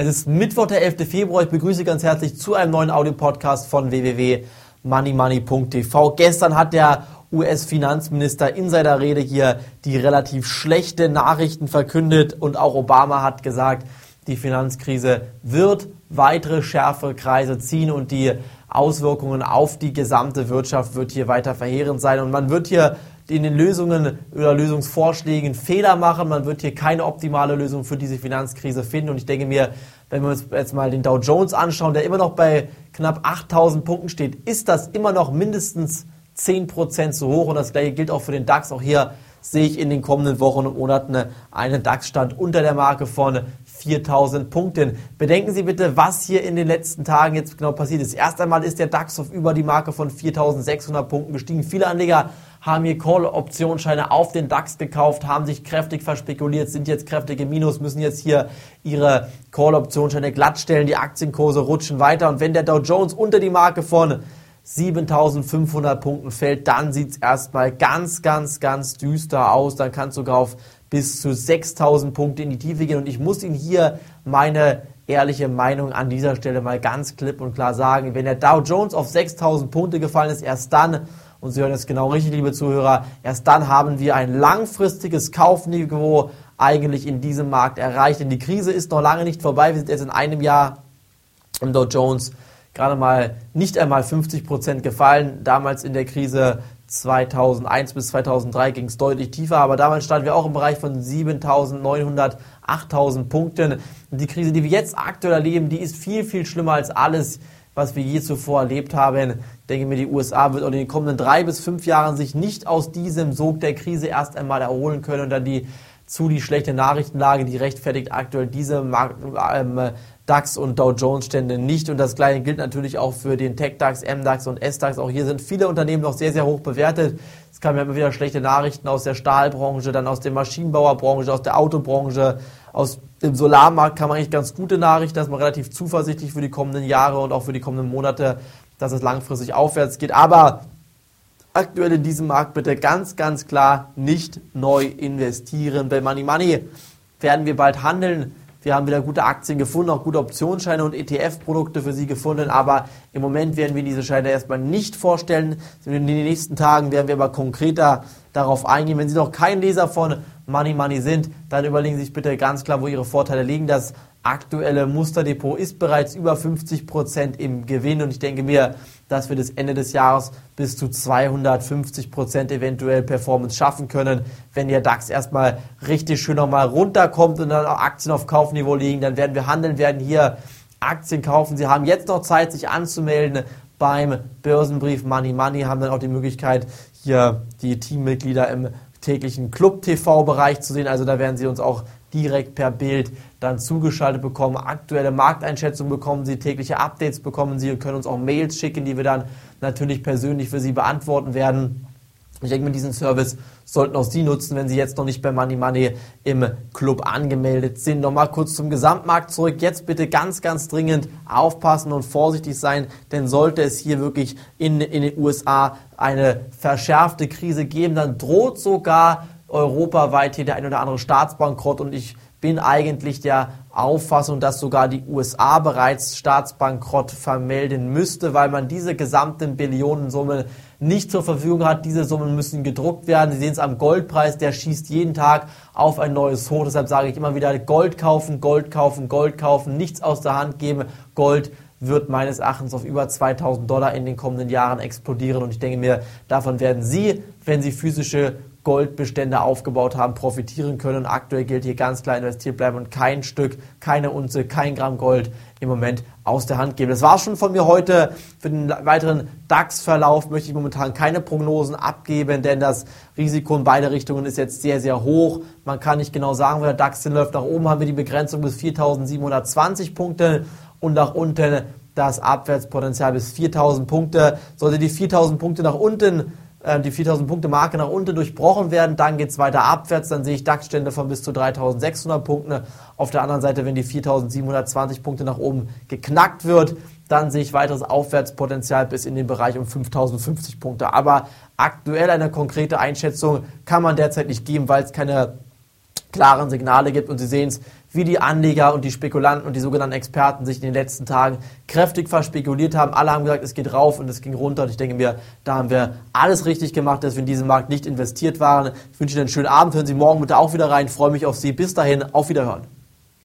Es ist Mittwoch, der 11. Februar. Ich begrüße ganz herzlich zu einem neuen Audio-Podcast von www.moneymoney.tv. Gestern hat der US-Finanzminister in seiner Rede hier die relativ schlechte Nachrichten verkündet und auch Obama hat gesagt, die Finanzkrise wird weitere schärfere Kreise ziehen und die Auswirkungen auf die gesamte Wirtschaft wird hier weiter verheerend sein und man wird hier in den Lösungen oder Lösungsvorschlägen Fehler machen. Man wird hier keine optimale Lösung für diese Finanzkrise finden. Und ich denke mir, wenn wir uns jetzt mal den Dow Jones anschauen, der immer noch bei knapp 8000 Punkten steht, ist das immer noch mindestens 10% zu hoch. Und das gleiche gilt auch für den DAX. Auch hier sehe ich in den kommenden Wochen und Monaten einen DAX-Stand unter der Marke von 4000 Punkten. Bedenken Sie bitte, was hier in den letzten Tagen jetzt genau passiert ist. Erst einmal ist der DAX auf über die Marke von 4600 Punkten gestiegen. Viele Anleger haben hier Call-Optionsscheine auf den DAX gekauft, haben sich kräftig verspekuliert, sind jetzt kräftig im Minus, müssen jetzt hier ihre Call-Optionsscheine glattstellen, die Aktienkurse rutschen weiter und wenn der Dow Jones unter die Marke von 7500 Punkten fällt, dann sieht es erstmal ganz, ganz, ganz düster aus. Dann kann es sogar auf bis zu 6000 Punkte in die Tiefe gehen. Und ich muss Ihnen hier meine ehrliche Meinung an dieser Stelle mal ganz klipp und klar sagen. Wenn der Dow Jones auf 6000 Punkte gefallen ist, erst dann und Sie hören es genau richtig, liebe Zuhörer, erst dann haben wir ein langfristiges Kaufniveau eigentlich in diesem Markt erreicht. Denn die Krise ist noch lange nicht vorbei. Wir sind jetzt in einem Jahr im Dow Jones gerade mal nicht einmal 50 Prozent gefallen. Damals in der Krise 2001 bis 2003 ging es deutlich tiefer, aber damals standen wir auch im Bereich von 7.900, 8.000 Punkten. Die Krise, die wir jetzt aktuell erleben, die ist viel, viel schlimmer als alles, was wir je zuvor erlebt haben. Ich denke mir, die USA wird in den kommenden drei bis fünf Jahren sich nicht aus diesem Sog der Krise erst einmal erholen können und dann die zu die schlechte Nachrichtenlage, die rechtfertigt aktuell diese ähm, DAX und Dow Jones Stände nicht. Und das gleiche gilt natürlich auch für den Tech DAX, MDAX und SDAX. Auch hier sind viele Unternehmen noch sehr, sehr hoch bewertet. Es kamen ja immer wieder schlechte Nachrichten aus der Stahlbranche, dann aus der Maschinenbauerbranche, aus der Autobranche, aus dem Solarmarkt kam eigentlich ganz gute Nachrichten, dass man relativ zuversichtlich für die kommenden Jahre und auch für die kommenden Monate, dass es langfristig aufwärts geht. Aber aktuell in diesem Markt bitte ganz, ganz klar nicht neu investieren. Bei Money Money werden wir bald handeln. Wir haben wieder gute Aktien gefunden, auch gute Optionsscheine und ETF-Produkte für Sie gefunden, aber im Moment werden wir diese Scheine erstmal nicht vorstellen. In den nächsten Tagen werden wir aber konkreter darauf eingehen. Wenn Sie noch kein Leser von Money Money sind, dann überlegen Sie sich bitte ganz klar, wo Ihre Vorteile liegen. Das aktuelle Musterdepot ist bereits über 50 Prozent im Gewinn und ich denke mir, dass wir das Ende des Jahres bis zu 250 Prozent eventuell Performance schaffen können. Wenn der DAX erstmal richtig schön nochmal runterkommt und dann auch Aktien auf Kaufniveau liegen, dann werden wir handeln, werden hier Aktien kaufen. Sie haben jetzt noch Zeit, sich anzumelden beim Börsenbrief Money Money, haben dann auch die Möglichkeit, hier die Teammitglieder im täglichen Club-TV-Bereich zu sehen. Also da werden Sie uns auch direkt per Bild dann zugeschaltet bekommen. Aktuelle Markteinschätzungen bekommen Sie, tägliche Updates bekommen Sie und können uns auch Mails schicken, die wir dann natürlich persönlich für Sie beantworten werden. Ich denke, mit diesem Service sollten auch Sie nutzen, wenn Sie jetzt noch nicht bei Money Money im Club angemeldet sind. Nochmal kurz zum Gesamtmarkt zurück. Jetzt bitte ganz, ganz dringend aufpassen und vorsichtig sein, denn sollte es hier wirklich in, in den USA eine verschärfte Krise geben, dann droht sogar europaweit hier der ein oder andere Staatsbankrott und ich bin eigentlich der Auffassung, dass sogar die USA bereits Staatsbankrott vermelden müsste, weil man diese gesamten Billionensummen nicht zur Verfügung hat. Diese Summen müssen gedruckt werden. Sie sehen es am Goldpreis, der schießt jeden Tag auf ein neues Hoch. Deshalb sage ich immer wieder Gold kaufen, Gold kaufen, Gold kaufen, nichts aus der Hand geben. Gold wird meines Erachtens auf über 2000 Dollar in den kommenden Jahren explodieren und ich denke mir, davon werden Sie, wenn Sie physische Goldbestände aufgebaut haben, profitieren können. Aktuell gilt hier ganz klar investiert bleiben und kein Stück, keine Unze, kein Gramm Gold im Moment aus der Hand geben. Das war schon von mir heute. Für den weiteren DAX-Verlauf möchte ich momentan keine Prognosen abgeben, denn das Risiko in beide Richtungen ist jetzt sehr, sehr hoch. Man kann nicht genau sagen, wo der DAX hinläuft. Nach oben haben wir die Begrenzung bis 4.720 Punkte und nach unten das Abwärtspotenzial bis 4.000 Punkte. Sollte die 4.000 Punkte nach unten ähm, die 4000 Punkte Marke nach unten durchbrochen werden, dann geht es weiter abwärts, dann sehe ich DAX-Stände von bis zu 3600 Punkten. Auf der anderen Seite, wenn die 4720 Punkte nach oben geknackt wird, dann sehe ich weiteres Aufwärtspotenzial bis in den Bereich um 5050 Punkte. Aber aktuell eine konkrete Einschätzung kann man derzeit nicht geben, weil es keine klaren Signale gibt. Und Sie sehen es, wie die Anleger und die Spekulanten und die sogenannten Experten sich in den letzten Tagen kräftig verspekuliert haben. Alle haben gesagt, es geht rauf und es ging runter. Und ich denke mir, da haben wir alles richtig gemacht, dass wir in diesen Markt nicht investiert waren. Ich wünsche Ihnen einen schönen Abend. Hören Sie morgen bitte auch wieder rein. Ich freue mich auf Sie. Bis dahin, auf Wiederhören.